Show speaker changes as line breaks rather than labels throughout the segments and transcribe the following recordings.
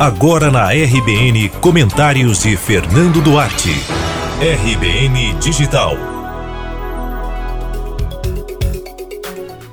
Agora na RBN, comentários de Fernando Duarte. RBN Digital.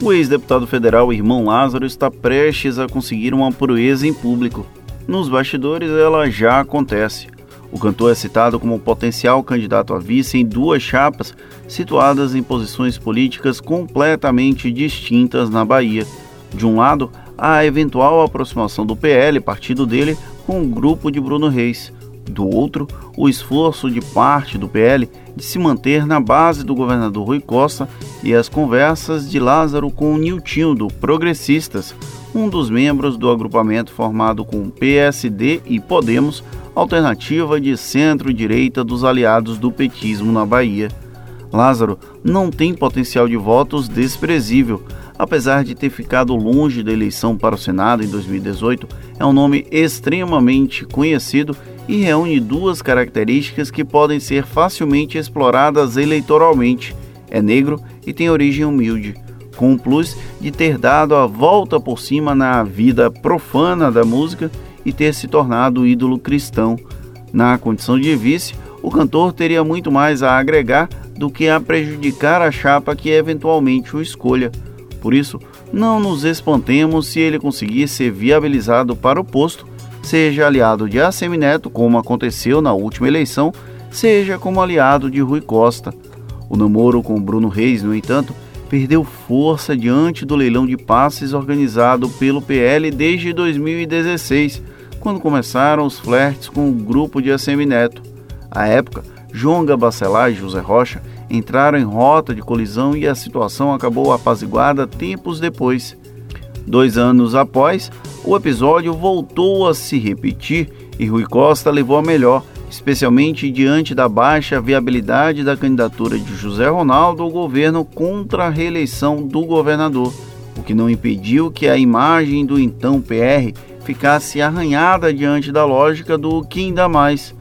O ex-deputado federal Irmão Lázaro está prestes a conseguir uma proeza em público. Nos bastidores, ela já acontece. O cantor é citado como potencial candidato a vice em duas chapas situadas em posições políticas completamente distintas na Bahia. De um lado, a eventual aproximação do PL, partido dele, com o grupo de Bruno Reis. Do outro, o esforço de parte do PL de se manter na base do governador Rui Costa e as conversas de Lázaro com o Niltinho do Progressistas, um dos membros do agrupamento formado com PSD e Podemos, alternativa de centro-direita dos aliados do petismo na Bahia. Lázaro não tem potencial de votos desprezível, apesar de ter ficado longe da eleição para o Senado em 2018, é um nome extremamente conhecido e reúne duas características que podem ser facilmente exploradas eleitoralmente: é negro e tem origem humilde, com o plus de ter dado a volta por cima na vida profana da música e ter se tornado ídolo cristão. Na condição de vice, o cantor teria muito mais a agregar do que a prejudicar a chapa que eventualmente o escolha. Por isso, não nos espantemos se ele conseguir ser viabilizado para o posto, seja aliado de Assemineto, como aconteceu na última eleição, seja como aliado de Rui Costa. O namoro com Bruno Reis, no entanto, perdeu força diante do leilão de passes organizado pelo PL desde 2016, quando começaram os flertes com o grupo de Assemineto. À época, Jonga Bacelar e José Rocha entraram em rota de colisão e a situação acabou apaziguada tempos depois. Dois anos após, o episódio voltou a se repetir e Rui Costa levou a melhor, especialmente diante da baixa viabilidade da candidatura de José Ronaldo ao governo contra a reeleição do governador, o que não impediu que a imagem do então PR ficasse arranhada diante da lógica do que ainda mais.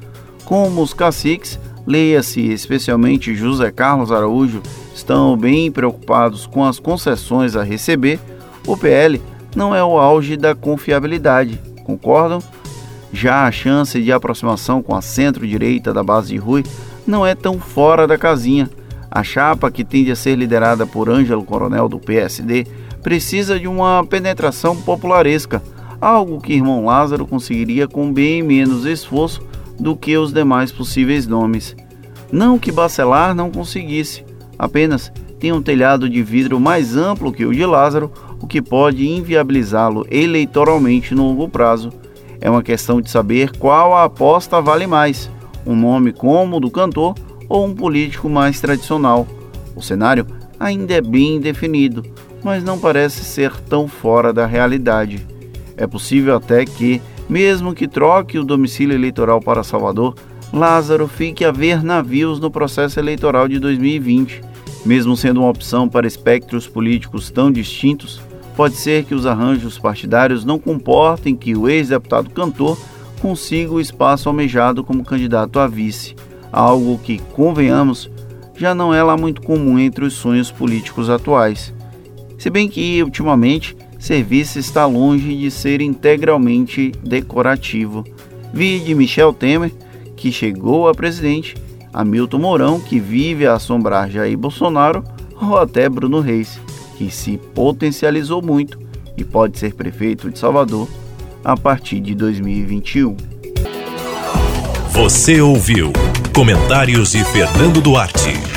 Como os caciques leia-se especialmente José Carlos Araújo, estão bem preocupados com as concessões a receber, o PL não é o auge da confiabilidade, concordam? Já a chance de aproximação com a centro-direita da base de Rui não é tão fora da casinha. A chapa, que tende a ser liderada por Ângelo Coronel do PSD, precisa de uma penetração popularesca, algo que irmão Lázaro conseguiria com bem menos esforço do que os demais possíveis nomes. Não que Bacelar não conseguisse, apenas tem um telhado de vidro mais amplo que o de Lázaro, o que pode inviabilizá-lo eleitoralmente no longo prazo. É uma questão de saber qual a aposta vale mais: um nome como o do cantor ou um político mais tradicional. O cenário ainda é bem definido, mas não parece ser tão fora da realidade. É possível até que mesmo que troque o domicílio eleitoral para Salvador, Lázaro fique a ver navios no processo eleitoral de 2020. Mesmo sendo uma opção para espectros políticos tão distintos, pode ser que os arranjos partidários não comportem que o ex-deputado cantor consiga o espaço almejado como candidato a vice, algo que, convenhamos, já não é lá muito comum entre os sonhos políticos atuais. Se bem que, ultimamente, serviço está longe de ser integralmente decorativo. Vi de Michel Temer, que chegou a presidente, Hamilton Mourão, que vive a assombrar Jair Bolsonaro, ou até Bruno Reis, que se potencializou muito e pode ser prefeito de Salvador a partir de 2021.
Você ouviu comentários de Fernando Duarte.